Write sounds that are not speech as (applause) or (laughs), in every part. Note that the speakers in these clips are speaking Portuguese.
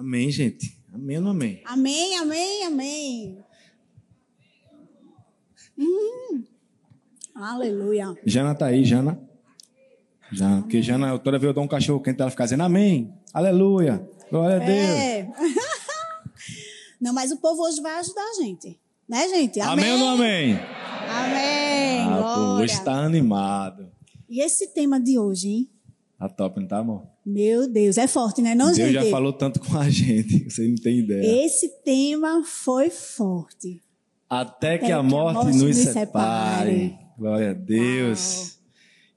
Amém, gente. Amém ou não amém? Amém, amém, amém. Hum. Aleluia. Jana tá aí, Jana. Jana, porque Jana, toda vez eu dou um cachorro quente, ela fica dizendo amém, aleluia, glória a Deus. É. (laughs) Não, mas o povo hoje vai ajudar a gente. Né, gente? Amém, ou não amém? Amém. Ah, o povo glória. está animado. E esse tema de hoje, hein? Tá top, não tá, amor? Meu Deus, é forte, né, não, Deus gente? já falou tanto com a (laughs) gente, você não tem ideia. Esse tema foi forte. Até que Até a que a morte morte nos nos separe. separe. Glória a Deus.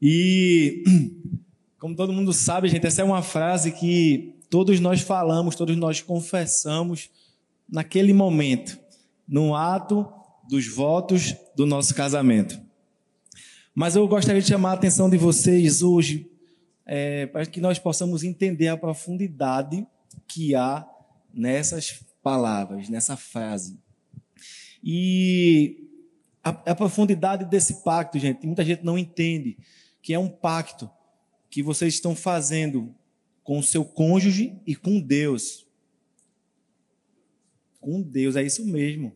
E, (clears throat) como todo mundo sabe, gente, essa é uma frase que todos nós falamos, todos nós confessamos naquele momento, no ato dos votos do nosso casamento. Mas eu gostaria de chamar a atenção de vocês hoje é, para que nós possamos entender a profundidade que há nessas palavras, nessa frase. E a, a profundidade desse pacto, gente, muita gente não entende que é um pacto que vocês estão fazendo com o seu cônjuge e com Deus. Com Deus, é isso mesmo.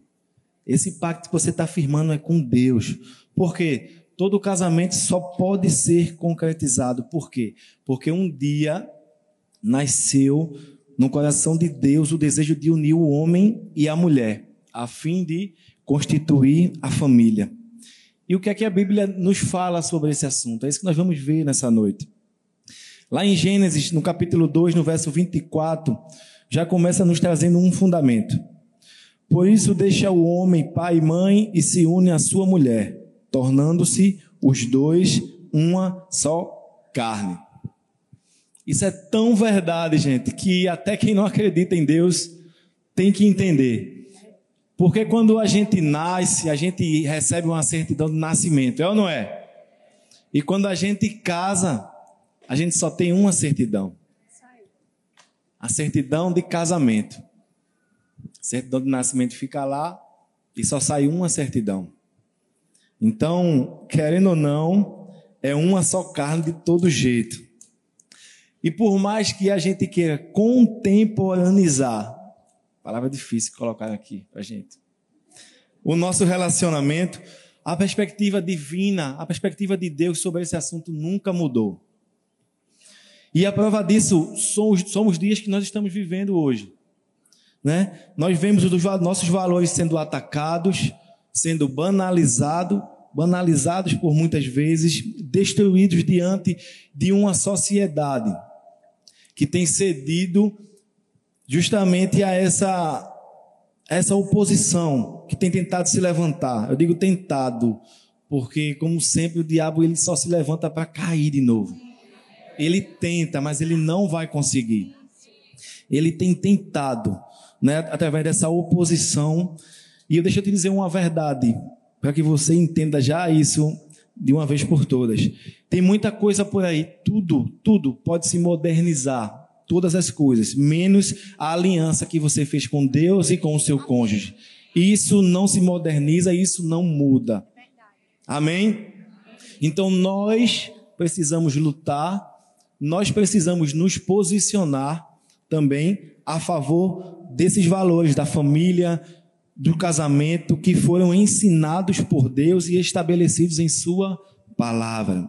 Esse pacto que você está firmando é com Deus. Por quê? Todo casamento só pode ser concretizado. Por quê? Porque um dia nasceu no coração de Deus o desejo de unir o homem e a mulher, a fim de constituir a família. E o que é que a Bíblia nos fala sobre esse assunto? É isso que nós vamos ver nessa noite. Lá em Gênesis, no capítulo 2, no verso 24, já começa nos trazendo um fundamento. Por isso deixa o homem pai e mãe e se une à sua mulher, tornando-se os dois uma só carne. Isso é tão verdade, gente, que até quem não acredita em Deus tem que entender. Porque quando a gente nasce, a gente recebe uma certidão de nascimento, é ou não é? E quando a gente casa, a gente só tem uma certidão. A certidão de casamento. A certidão de nascimento fica lá e só sai uma certidão. Então, querendo ou não, é uma só carne de todo jeito. E por mais que a gente queira contemporaneizar, palavra difícil colocar aqui pra gente. O nosso relacionamento, a perspectiva divina, a perspectiva de Deus sobre esse assunto nunca mudou. E a prova disso são os, são os dias que nós estamos vivendo hoje. Né? Nós vemos os nossos valores sendo atacados, sendo banalizados, banalizados por muitas vezes, destruídos diante de uma sociedade que tem cedido justamente a essa essa oposição que tem tentado se levantar. Eu digo tentado, porque como sempre o diabo ele só se levanta para cair de novo. Ele tenta, mas ele não vai conseguir. Ele tem tentado, né, através dessa oposição. E eu deixo te dizer uma verdade, para que você entenda já isso de uma vez por todas. Tem muita coisa por aí, tudo, tudo pode se modernizar, todas as coisas, menos a aliança que você fez com Deus e com o seu cônjuge. Isso não se moderniza, isso não muda. Amém? Então nós precisamos lutar, nós precisamos nos posicionar também a favor desses valores da família, do casamento que foram ensinados por Deus e estabelecidos em Sua palavra.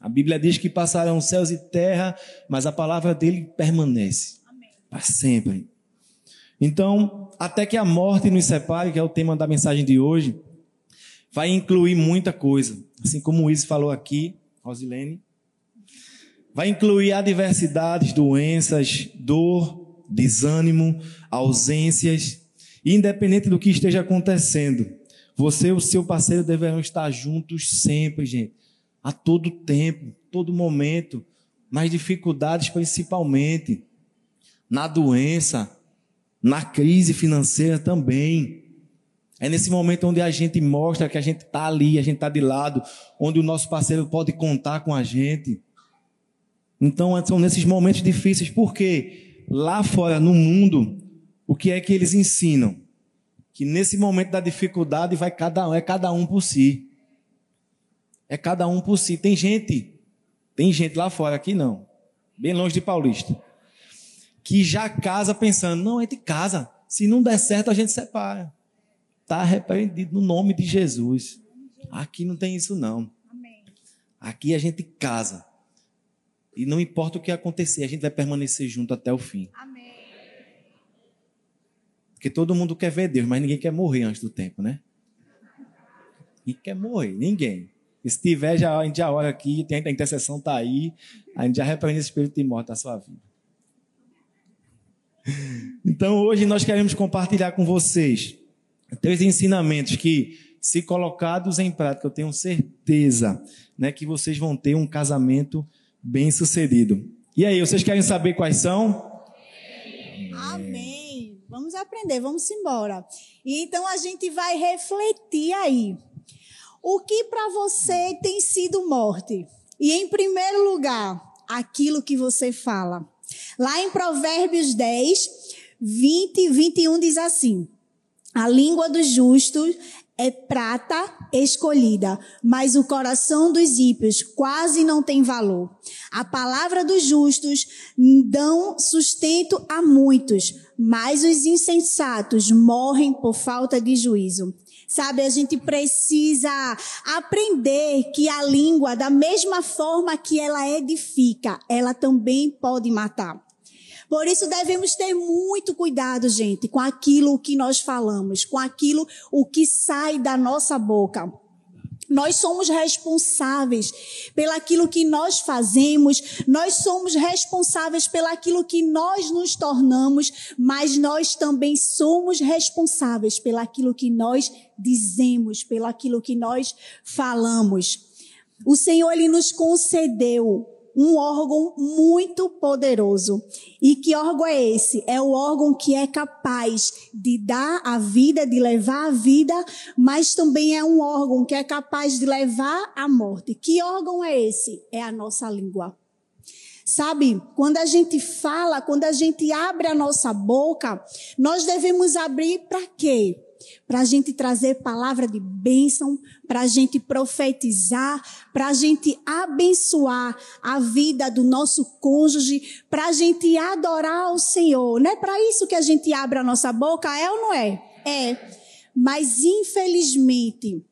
A Bíblia diz que passarão céus e terra, mas a palavra dele permanece para sempre. Então, até que a morte nos separe, que é o tema da mensagem de hoje, vai incluir muita coisa. Assim como o Izzy falou aqui, Rosilene. Vai incluir adversidades, doenças, dor, desânimo, ausências. Independente do que esteja acontecendo, você e o seu parceiro deverão estar juntos sempre, gente. A todo tempo, todo momento. Nas dificuldades, principalmente. Na doença, na crise financeira também. É nesse momento onde a gente mostra que a gente está ali, a gente está de lado, onde o nosso parceiro pode contar com a gente. Então, são nesses momentos difíceis, porque lá fora, no mundo, o que é que eles ensinam? Que nesse momento da dificuldade vai cada um, é cada um por si. É cada um por si. Tem gente, tem gente lá fora, aqui não, bem longe de Paulista, que já casa pensando, não, a gente casa. Se não der certo, a gente separa. Está arrependido no nome de Jesus. Aqui não tem isso, não. Aqui a gente casa. E não importa o que acontecer, a gente vai permanecer junto até o fim. Amém. Porque todo mundo quer ver Deus, mas ninguém quer morrer antes do tempo, né? Ninguém quer morrer, ninguém. E se tiver, já, a gente já olha aqui, tem a intercessão está aí, a gente já repreende esse espírito de morte da sua vida. Então hoje nós queremos compartilhar com vocês três ensinamentos que, se colocados em prática, eu tenho certeza né, que vocês vão ter um casamento bem sucedido. E aí, vocês querem saber quais são? Amém. Vamos aprender, vamos embora. E então a gente vai refletir aí. O que para você tem sido morte? E em primeiro lugar, aquilo que você fala. Lá em Provérbios 10, 20 e 21 diz assim: A língua dos justos é prata escolhida, mas o coração dos ímpios quase não tem valor. A palavra dos justos dão sustento a muitos, mas os insensatos morrem por falta de juízo. Sabe, a gente precisa aprender que a língua, da mesma forma que ela edifica, ela também pode matar. Por isso devemos ter muito cuidado, gente, com aquilo que nós falamos, com aquilo o que sai da nossa boca. Nós somos responsáveis pelaquilo que nós fazemos, nós somos responsáveis pelaquilo que nós nos tornamos, mas nós também somos responsáveis pelaquilo que nós dizemos, pelaquilo que nós falamos. O Senhor ele nos concedeu um órgão muito poderoso. E que órgão é esse? É o órgão que é capaz de dar a vida, de levar a vida, mas também é um órgão que é capaz de levar a morte. Que órgão é esse? É a nossa língua. Sabe, quando a gente fala, quando a gente abre a nossa boca, nós devemos abrir para quê? para a gente trazer palavra de bênção, para a gente profetizar, para a gente abençoar a vida do nosso cônjuge, para a gente adorar o Senhor. Não é para isso que a gente abre a nossa boca, é ou não é? É. Mas infelizmente,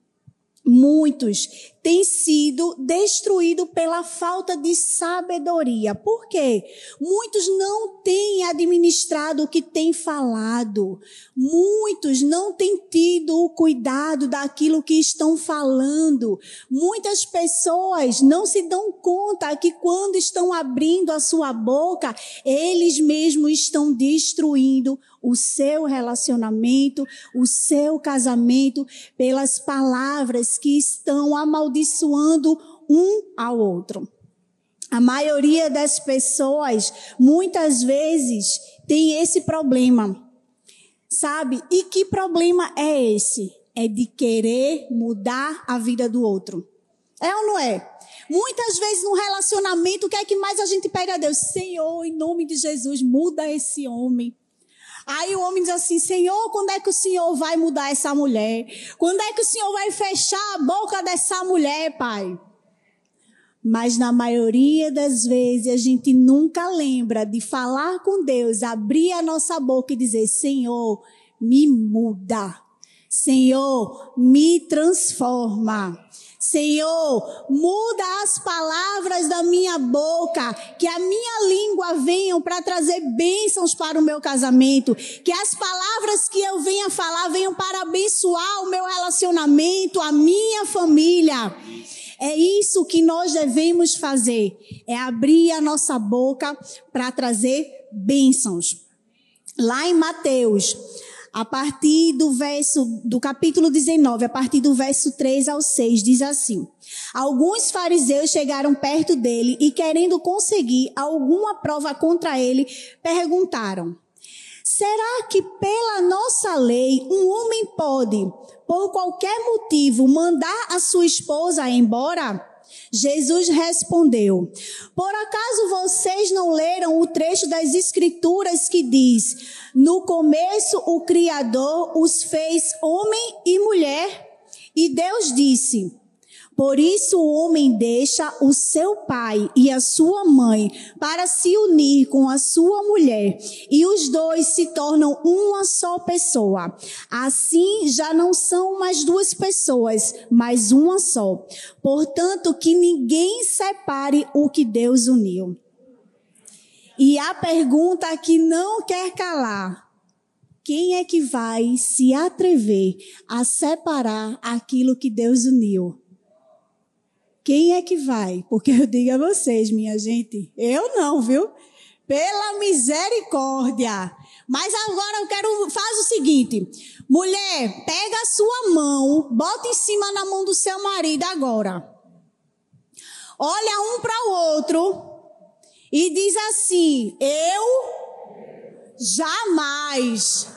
muitos têm sido destruídos pela falta de sabedoria. Por quê? Muitos não têm administrado o que têm falado. Muitos não têm tido o cuidado daquilo que estão falando. Muitas pessoas não se dão conta que quando estão abrindo a sua boca, eles mesmos estão destruindo o seu relacionamento, o seu casamento, pelas palavras que estão amaldiçoando um ao outro. A maioria das pessoas, muitas vezes, tem esse problema. Sabe? E que problema é esse? É de querer mudar a vida do outro. É ou não é? Muitas vezes no relacionamento, o que é que mais a gente pede a Deus? Senhor, em nome de Jesus, muda esse homem. Aí o homem diz assim: Senhor, quando é que o Senhor vai mudar essa mulher? Quando é que o Senhor vai fechar a boca dessa mulher, pai? Mas na maioria das vezes a gente nunca lembra de falar com Deus, abrir a nossa boca e dizer: Senhor, me muda. Senhor, me transforma. Senhor, muda as palavras da minha boca, que a minha língua venham para trazer bênçãos para o meu casamento, que as palavras que eu venha falar venham para abençoar o meu relacionamento, a minha família. É isso que nós devemos fazer, é abrir a nossa boca para trazer bênçãos. Lá em Mateus, a partir do verso, do capítulo 19, a partir do verso 3 ao 6, diz assim: Alguns fariseus chegaram perto dele e, querendo conseguir alguma prova contra ele, perguntaram: Será que pela nossa lei um homem pode, por qualquer motivo, mandar a sua esposa embora? Jesus respondeu: Por acaso vocês não leram o trecho das Escrituras que diz: No começo o Criador os fez homem e mulher? E Deus disse: Por isso o homem deixa o seu pai e a sua mãe para se unir com a sua mulher, e os dois se tornam uma só pessoa. Assim já não são mais duas pessoas, mas uma só. Portanto, que ninguém separe o que Deus uniu. E a pergunta que não quer calar: quem é que vai se atrever a separar aquilo que Deus uniu? Quem é que vai? Porque eu digo a vocês, minha gente, eu não, viu? Pela misericórdia. Mas agora eu quero, faz o seguinte, mulher, pega a sua mão, bota em cima na mão do seu marido agora. Olha um para o outro e diz assim: Eu jamais.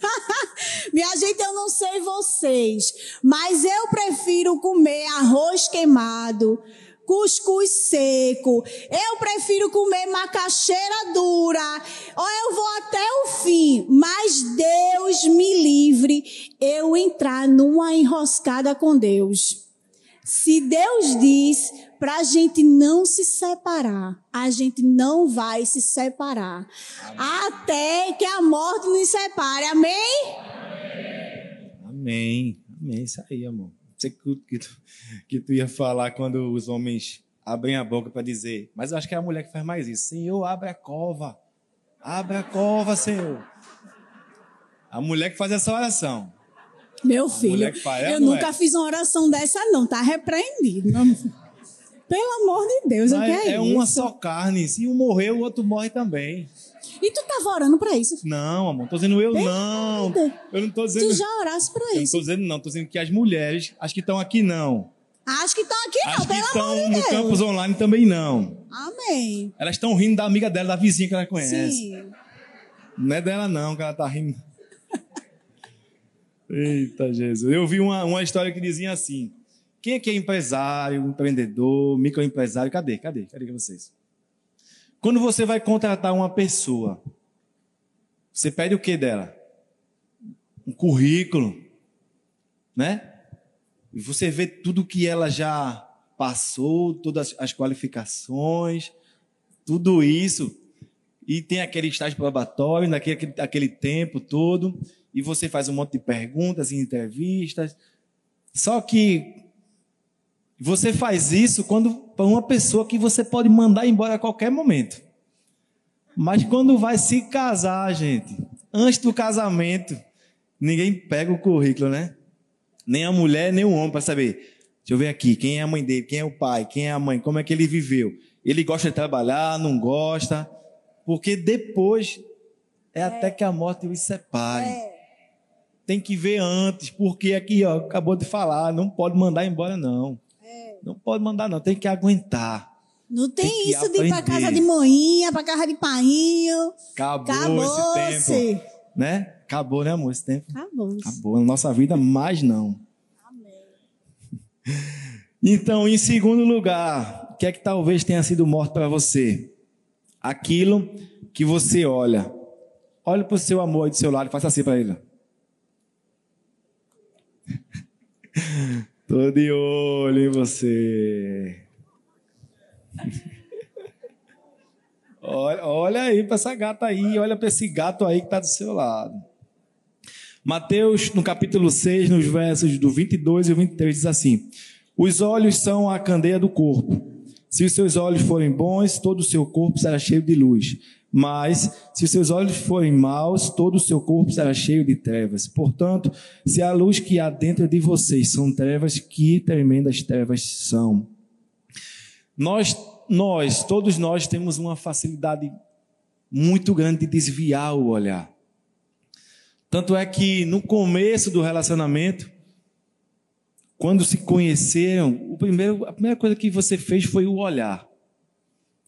(laughs) Minha gente, eu não sei vocês, mas eu prefiro comer arroz queimado, cuscuz seco. Eu prefiro comer macaxeira dura. Ou eu vou até o fim, mas Deus me livre eu entrar numa enroscada com Deus. Se Deus diz para a gente não se separar, a gente não vai se separar. Amém. Até que a morte nos separe. Amém? Amém. Amém. Isso aí, amor. Sei que, que, tu, que tu ia falar quando os homens abrem a boca para dizer, mas eu acho que é a mulher que faz mais isso. Senhor, abre a cova. Abre a cova, Senhor. A mulher que faz essa oração. Meu filho, eu nunca é. fiz uma oração dessa, não. Tá repreendido. Pelo amor de Deus, o que é, é isso? uma só carne. Se um morrer, o outro morre também. E tu tava orando pra isso? Não, amor. Tô dizendo eu Pelo não. Eu não tô dizendo. Tu já oraste pra isso? Eu não tô dizendo não. Tô dizendo que as mulheres, as que estão aqui não. Acho que estão aqui não, As que estão no campus online também não. Amém. Elas estão rindo da amiga dela, da vizinha que ela conhece. Sim. Não é dela não, que ela tá rindo. (laughs) Eita, Jesus. Eu vi uma, uma história que dizia assim: quem que é empresário, empreendedor, microempresário? Cadê? Cadê? Cadê vocês? Quando você vai contratar uma pessoa, você pede o que dela? Um currículo, né? E você vê tudo que ela já passou, todas as qualificações, tudo isso. E tem aquele estágio probatório, naquele aquele, aquele tempo todo e você faz um monte de perguntas entrevistas. Só que você faz isso quando para uma pessoa que você pode mandar embora a qualquer momento. Mas quando vai se casar, gente, antes do casamento, ninguém pega o currículo, né? Nem a mulher, nem o homem para saber. Deixa eu ver aqui, quem é a mãe dele, quem é o pai, quem é a mãe, como é que ele viveu. Ele gosta de trabalhar, não gosta. Porque depois é, é. até que a morte os separe. É tem que ver antes, porque aqui, ó, acabou de falar, não pode mandar embora, não. Não pode mandar, não, tem que aguentar. Não tem, tem isso de ir para casa de moinha, para casa de painho. Acabou, Acabou esse tempo. Né? Acabou, né, amor, esse tempo? Acabou. Acabou na nossa vida, mais não. Amém. Então, em segundo lugar, o que é que talvez tenha sido morto para você? Aquilo que você olha. Olha para o seu amor aí do seu lado e faça assim para ele. (laughs) Tô de olho em você. olha, olha aí para essa gata aí, olha para esse gato aí que está do seu lado. Mateus, no capítulo 6, nos versos do 22 e 23, diz assim: Os olhos são a candeia do corpo. Se os seus olhos forem bons, todo o seu corpo será cheio de luz. Mas, se os seus olhos forem maus, todo o seu corpo será cheio de trevas. Portanto, se a luz que há dentro de vocês são trevas, que tremendas trevas são. Nós, nós, todos nós temos uma facilidade muito grande de desviar o olhar. Tanto é que no começo do relacionamento, quando se conheceram, o primeiro, a primeira coisa que você fez foi o olhar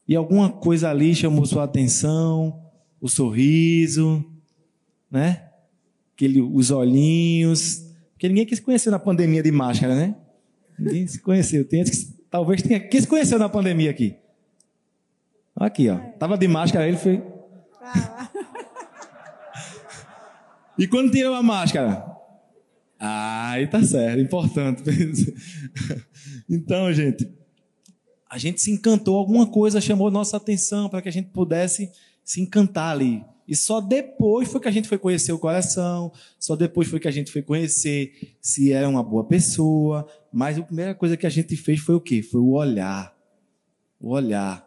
e alguma coisa ali chamou sua atenção, o sorriso, né? Aquele, os olhinhos. Porque ninguém quis conhecer na pandemia de máscara, né? Ninguém se conheceu. Tem que, talvez tenha. Quem se conheceu na pandemia aqui? Aqui, ó. Tava de máscara, ele foi. (laughs) E quando tirou a máscara? Ah, aí tá certo, importante. (laughs) então, gente, a gente se encantou, alguma coisa chamou nossa atenção para que a gente pudesse se encantar ali. E só depois foi que a gente foi conhecer o coração, só depois foi que a gente foi conhecer se era uma boa pessoa. Mas a primeira coisa que a gente fez foi o quê? Foi o olhar. O olhar.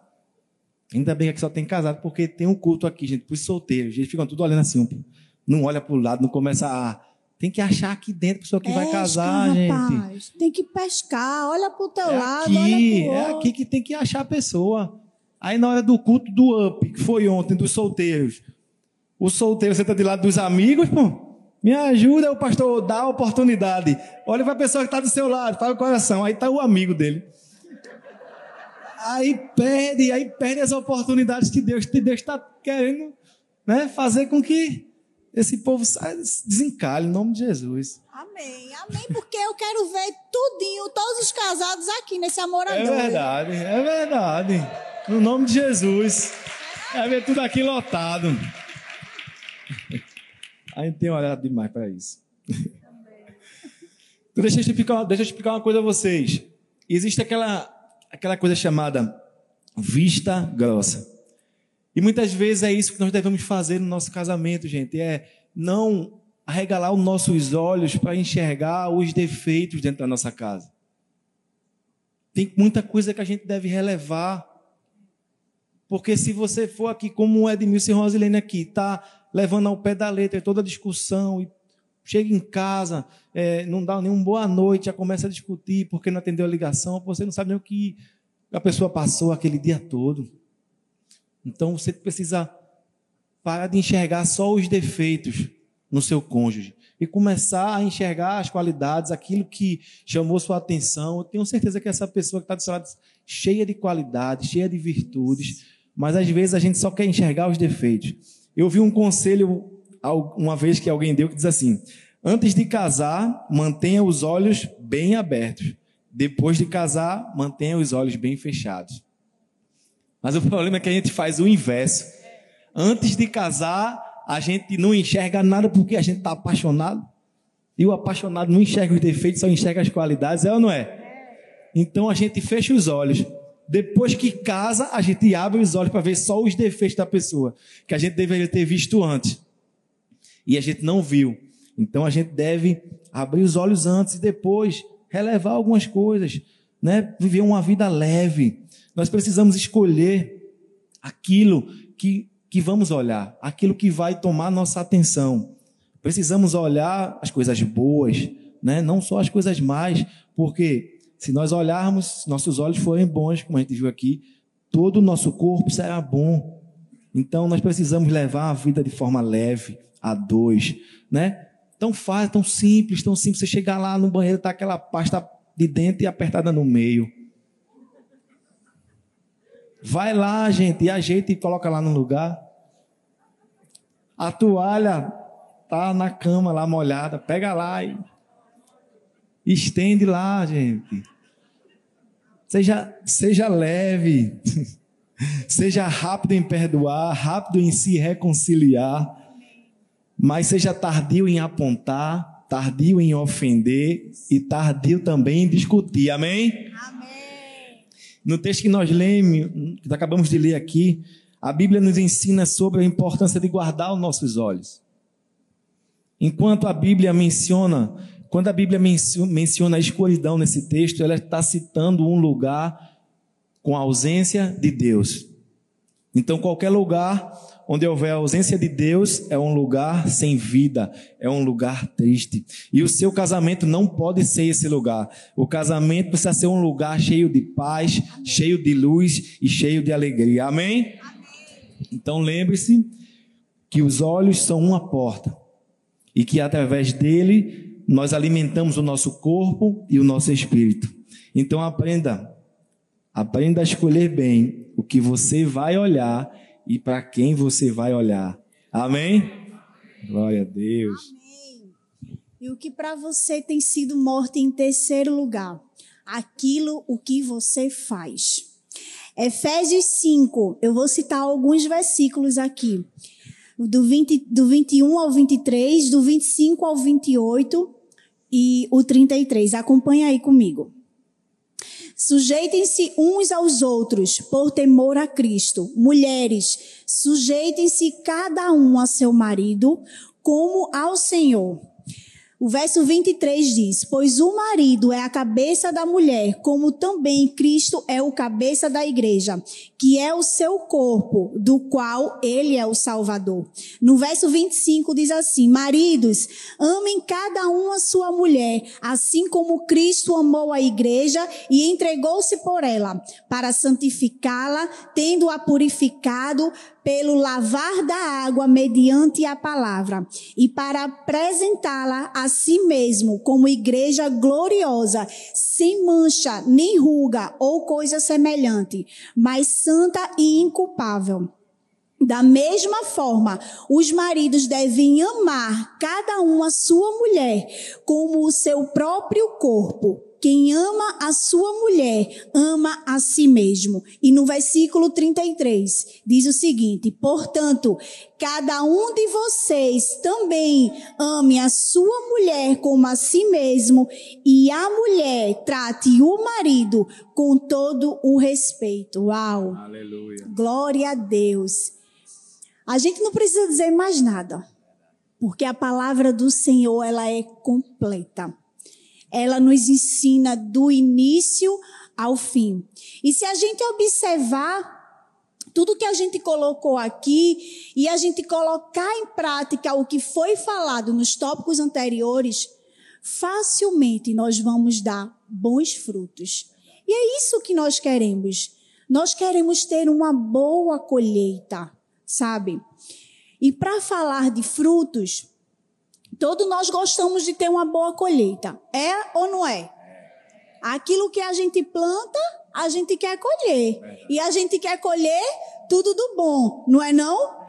Ainda bem que só tem casado, porque tem um culto aqui, gente, para os solteiros. Eles ficam tudo olhando assim, não olha para o lado, não começa a. Tem que achar aqui dentro a pessoa que vai casar, rapaz. gente. Tem que pescar, olha para o teu é lado, aqui, olha pro É aqui que tem que achar a pessoa. Aí na hora do culto do UP, que foi ontem, dos solteiros, o solteiro senta de lado dos amigos, pô. Me ajuda, o pastor dá a oportunidade. Olha para a pessoa que está do seu lado, fala o coração. Aí está o amigo dele. Aí perde, aí perde as oportunidades que Deus Deus está querendo né, fazer com que esse povo saia, desencalhe em nome de Jesus. Amém, amém, porque eu quero ver tudinho, todos os casados aqui nesse amor É verdade, é verdade. No nome de Jesus. É ver tudo aqui lotado. A gente tem olhado demais para isso. Então, deixa eu, explicar, deixa eu explicar uma coisa a vocês. Existe aquela, aquela coisa chamada vista grossa. E muitas vezes é isso que nós devemos fazer no nosso casamento, gente. É não arregalar os nossos olhos para enxergar os defeitos dentro da nossa casa. Tem muita coisa que a gente deve relevar. Porque se você for aqui, como o Edmilson e Rosilene aqui, está levando ao pé da letra toda a discussão e chega em casa, é, não dá nenhuma boa noite, já começa a discutir porque não atendeu a ligação, você não sabe nem o que a pessoa passou aquele dia todo. Então você precisa parar de enxergar só os defeitos no seu cônjuge e começar a enxergar as qualidades, aquilo que chamou sua atenção. Eu tenho certeza que essa pessoa que está do seu lado cheia de qualidades, cheia de virtudes, mas às vezes a gente só quer enxergar os defeitos. Eu vi um conselho uma vez que alguém deu que diz assim: antes de casar, mantenha os olhos bem abertos. Depois de casar, mantenha os olhos bem fechados. Mas o problema é que a gente faz o inverso. Antes de casar, a gente não enxerga nada porque a gente está apaixonado. E o apaixonado não enxerga os defeitos, só enxerga as qualidades, é ou não é? Então a gente fecha os olhos. Depois que casa, a gente abre os olhos para ver só os defeitos da pessoa, que a gente deveria ter visto antes. E a gente não viu. Então a gente deve abrir os olhos antes e depois relevar algumas coisas, né? Viver uma vida leve, nós precisamos escolher aquilo que, que vamos olhar, aquilo que vai tomar nossa atenção. Precisamos olhar as coisas boas, né? não só as coisas mais, porque se nós olharmos, nossos olhos forem bons, como a gente viu aqui, todo o nosso corpo será bom. Então nós precisamos levar a vida de forma leve, a dois, né? Tão fácil, tão simples, tão simples. Você chegar lá no banheiro, tá aquela pasta de dente apertada no meio. Vai lá, gente, e ajeita e coloca lá no lugar. A toalha tá na cama lá molhada, pega lá e estende lá, gente. Seja, seja leve, (laughs) seja rápido em perdoar, rápido em se reconciliar, mas seja tardio em apontar, tardio em ofender e tardio também em discutir. Amém? Amém. No texto que nós lemos, que acabamos de ler aqui, a Bíblia nos ensina sobre a importância de guardar os nossos olhos. Enquanto a Bíblia menciona, quando a Bíblia menciona a escuridão nesse texto, ela está citando um lugar com a ausência de Deus. Então, qualquer lugar onde houver ausência de Deus é um lugar sem vida, é um lugar triste. E o seu casamento não pode ser esse lugar. O casamento precisa ser um lugar cheio de paz, cheio de luz e cheio de alegria. Amém? Então lembre-se que os olhos são uma porta e que através dele nós alimentamos o nosso corpo e o nosso espírito. Então aprenda, aprenda a escolher bem o que você vai olhar e para quem você vai olhar. Amém? Glória a Deus. Amém. E o que para você tem sido morte em terceiro lugar? Aquilo o que você faz. Efésios 5, eu vou citar alguns versículos aqui. Do, 20, do 21 ao 23, do 25 ao 28, e o 33. Acompanha aí comigo. Sujeitem-se uns aos outros por temor a Cristo. Mulheres, sujeitem-se cada um a seu marido como ao Senhor. O verso 23 diz: Pois o marido é a cabeça da mulher, como também Cristo é o cabeça da igreja, que é o seu corpo, do qual ele é o Salvador. No verso 25 diz assim: Maridos, amem cada um a sua mulher, assim como Cristo amou a igreja e entregou-se por ela, para santificá-la, tendo-a purificado pelo lavar da água mediante a palavra e para apresentá-la a si mesmo como igreja gloriosa, sem mancha, nem ruga ou coisa semelhante, mas santa e inculpável. Da mesma forma, os maridos devem amar cada um a sua mulher como o seu próprio corpo. Quem ama a sua mulher, ama a si mesmo. E no versículo 33 diz o seguinte: Portanto, cada um de vocês também ame a sua mulher como a si mesmo, e a mulher trate o marido com todo o respeito. Uau! Aleluia. Glória a Deus. A gente não precisa dizer mais nada, porque a palavra do Senhor ela é completa ela nos ensina do início ao fim. E se a gente observar tudo que a gente colocou aqui e a gente colocar em prática o que foi falado nos tópicos anteriores, facilmente nós vamos dar bons frutos. E é isso que nós queremos. Nós queremos ter uma boa colheita, sabe? E para falar de frutos, Todos nós gostamos de ter uma boa colheita. É ou não é? Aquilo que a gente planta, a gente quer colher. E a gente quer colher tudo do bom, não é não?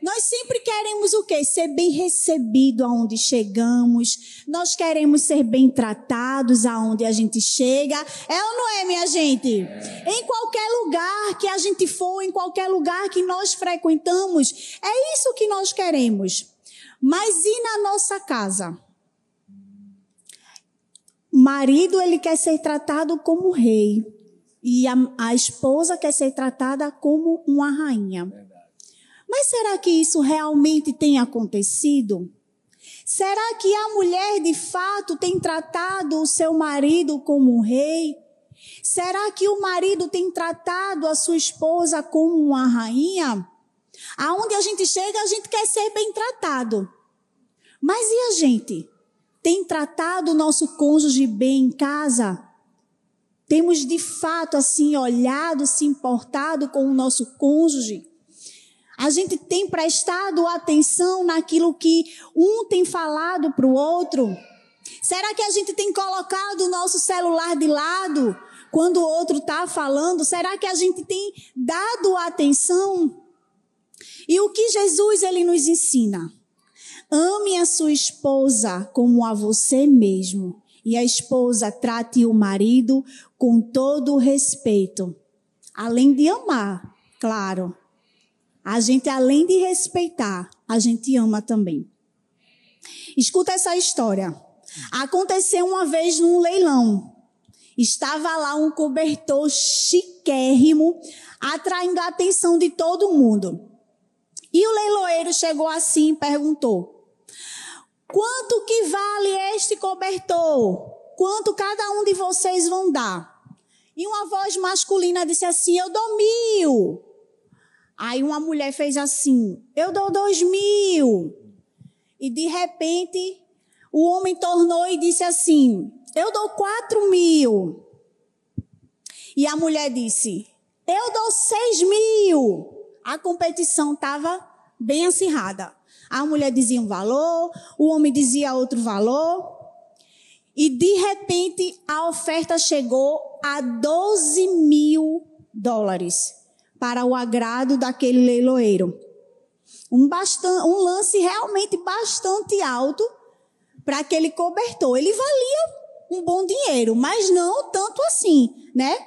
Nós sempre queremos o quê? Ser bem recebido aonde chegamos. Nós queremos ser bem tratados aonde a gente chega. É ou não é, minha gente? Em qualquer lugar que a gente for, em qualquer lugar que nós frequentamos, é isso que nós queremos. Mas e na nossa casa? Marido ele quer ser tratado como rei e a, a esposa quer ser tratada como uma rainha. Mas será que isso realmente tem acontecido? Será que a mulher de fato tem tratado o seu marido como um rei? Será que o marido tem tratado a sua esposa como uma rainha? Aonde a gente chega, a gente quer ser bem tratado. Mas e a gente? Tem tratado o nosso cônjuge bem em casa? Temos de fato assim olhado, se importado com o nosso cônjuge? A gente tem prestado atenção naquilo que um tem falado para o outro? Será que a gente tem colocado o nosso celular de lado quando o outro está falando? Será que a gente tem dado atenção? E o que Jesus ele nos ensina? Ame a sua esposa como a você mesmo. E a esposa trate o marido com todo o respeito. Além de amar, claro. A gente, além de respeitar, a gente ama também. Escuta essa história. Aconteceu uma vez num leilão. Estava lá um cobertor chiquérrimo, atraindo a atenção de todo mundo. E o leiloeiro chegou assim e perguntou: Quanto que vale este cobertor? Quanto cada um de vocês vão dar? E uma voz masculina disse assim: Eu dou mil. Aí uma mulher fez assim: Eu dou dois mil. E de repente o homem tornou e disse assim: Eu dou quatro mil. E a mulher disse: Eu dou seis mil a competição estava bem acirrada. A mulher dizia um valor, o homem dizia outro valor. E de repente a oferta chegou a 12 mil dólares para o agrado daquele leiloeiro. Um, um lance realmente bastante alto para aquele cobertor. Ele valia um bom dinheiro, mas não tanto assim, né?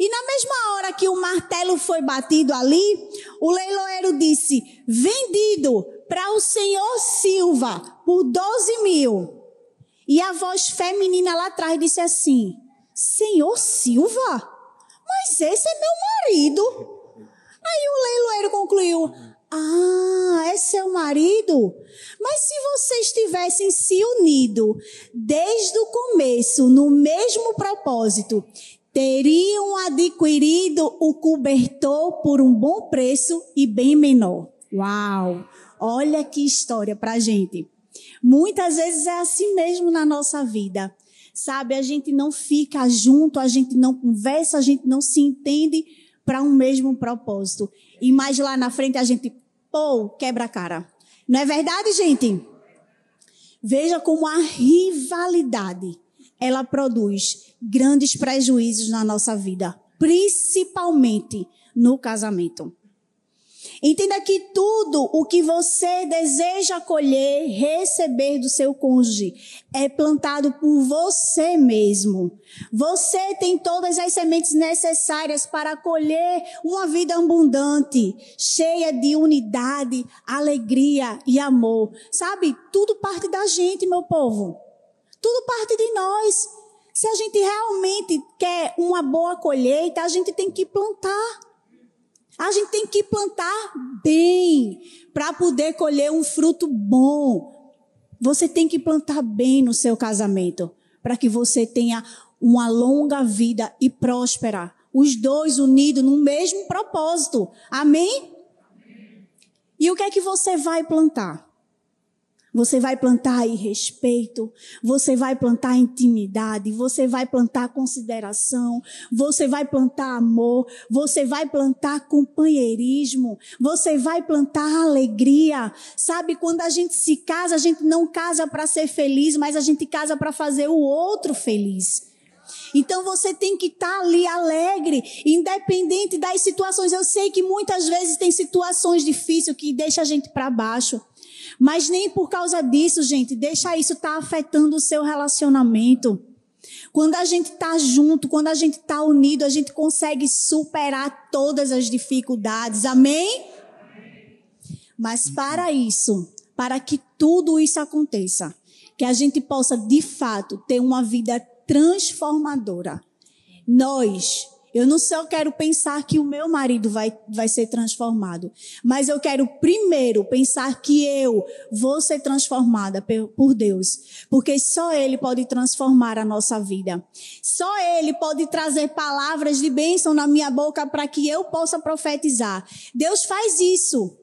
E na mesma hora que o martelo foi batido ali, o leiloeiro disse: vendido para o senhor Silva por 12 mil. E a voz feminina lá atrás disse assim: Senhor Silva, mas esse é meu marido. Aí o leiloeiro concluiu: Ah, é seu marido? Mas se vocês tivessem se unido desde o começo no mesmo propósito, teriam adquirido o cobertor por um bom preço e bem menor. Uau! Olha que história pra gente. Muitas vezes é assim mesmo na nossa vida. Sabe, a gente não fica junto, a gente não conversa, a gente não se entende para um mesmo propósito. E mais lá na frente a gente, pô, quebra a cara. Não é verdade, gente? Veja como a rivalidade ela produz grandes prejuízos na nossa vida, principalmente no casamento. Entenda que tudo o que você deseja colher, receber do seu cônjuge, é plantado por você mesmo. Você tem todas as sementes necessárias para colher uma vida abundante, cheia de unidade, alegria e amor. Sabe? Tudo parte da gente, meu povo. Tudo parte de nós. Se a gente realmente quer uma boa colheita, a gente tem que plantar. A gente tem que plantar bem para poder colher um fruto bom. Você tem que plantar bem no seu casamento para que você tenha uma longa vida e próspera. Os dois unidos no mesmo propósito. Amém? E o que é que você vai plantar? Você vai plantar respeito, você vai plantar intimidade, você vai plantar consideração, você vai plantar amor, você vai plantar companheirismo, você vai plantar alegria. Sabe, quando a gente se casa, a gente não casa para ser feliz, mas a gente casa para fazer o outro feliz. Então você tem que estar tá ali alegre, independente das situações. Eu sei que muitas vezes tem situações difíceis que deixa a gente para baixo. Mas nem por causa disso, gente, deixa isso estar tá afetando o seu relacionamento. Quando a gente está junto, quando a gente está unido, a gente consegue superar todas as dificuldades. Amém? Mas para isso, para que tudo isso aconteça, que a gente possa de fato ter uma vida transformadora, nós eu não só quero pensar que o meu marido vai, vai ser transformado, mas eu quero primeiro pensar que eu vou ser transformada por Deus, porque só Ele pode transformar a nossa vida. Só Ele pode trazer palavras de bênção na minha boca para que eu possa profetizar. Deus faz isso.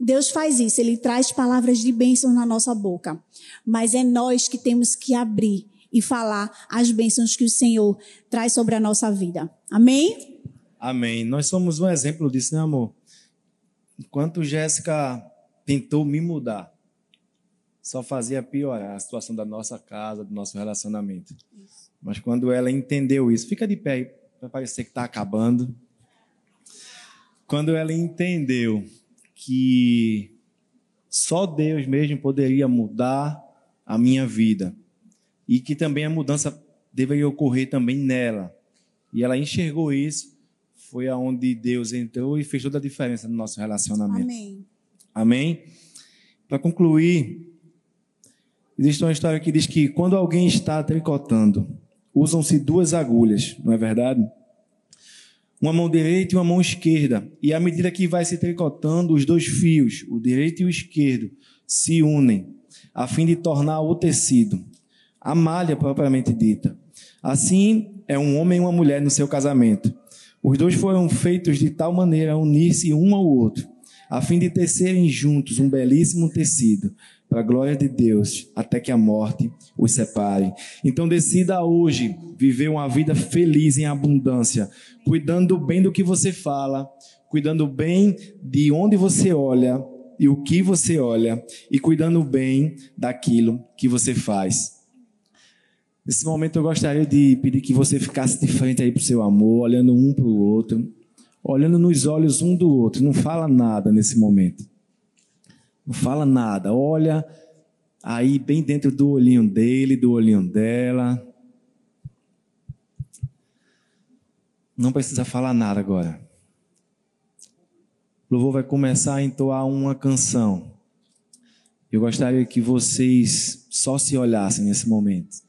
Deus faz isso, Ele traz palavras de bênção na nossa boca. Mas é nós que temos que abrir e falar as bênçãos que o Senhor traz sobre a nossa vida. Amém? Amém. Nós somos um exemplo disso, né, amor? Enquanto Jéssica tentou me mudar, só fazia piorar a situação da nossa casa, do nosso relacionamento. Isso. Mas quando ela entendeu isso, fica de pé para parecer que está acabando. Quando ela entendeu que só Deus mesmo poderia mudar a minha vida, e que também a mudança deveria ocorrer também nela. E ela enxergou isso, foi aonde Deus entrou e fez toda a diferença no nosso relacionamento. Amém. Amém? Para concluir, existe uma história que diz que quando alguém está tricotando, usam-se duas agulhas, não é verdade? Uma mão direita e uma mão esquerda. E à medida que vai se tricotando, os dois fios, o direito e o esquerdo, se unem, a fim de tornar o tecido a malha propriamente dita. Assim é um homem e uma mulher no seu casamento. Os dois foram feitos de tal maneira a unir-se um ao outro, a fim de tecerem juntos um belíssimo tecido, para a glória de Deus, até que a morte os separe. Então decida hoje viver uma vida feliz em abundância, cuidando bem do que você fala, cuidando bem de onde você olha e o que você olha, e cuidando bem daquilo que você faz. Nesse momento eu gostaria de pedir que você ficasse de frente aí para o seu amor, olhando um para o outro, olhando nos olhos um do outro. Não fala nada nesse momento. Não fala nada. Olha aí bem dentro do olhinho dele, do olhinho dela. Não precisa falar nada agora. O louvor vai começar a entoar uma canção. Eu gostaria que vocês só se olhassem nesse momento.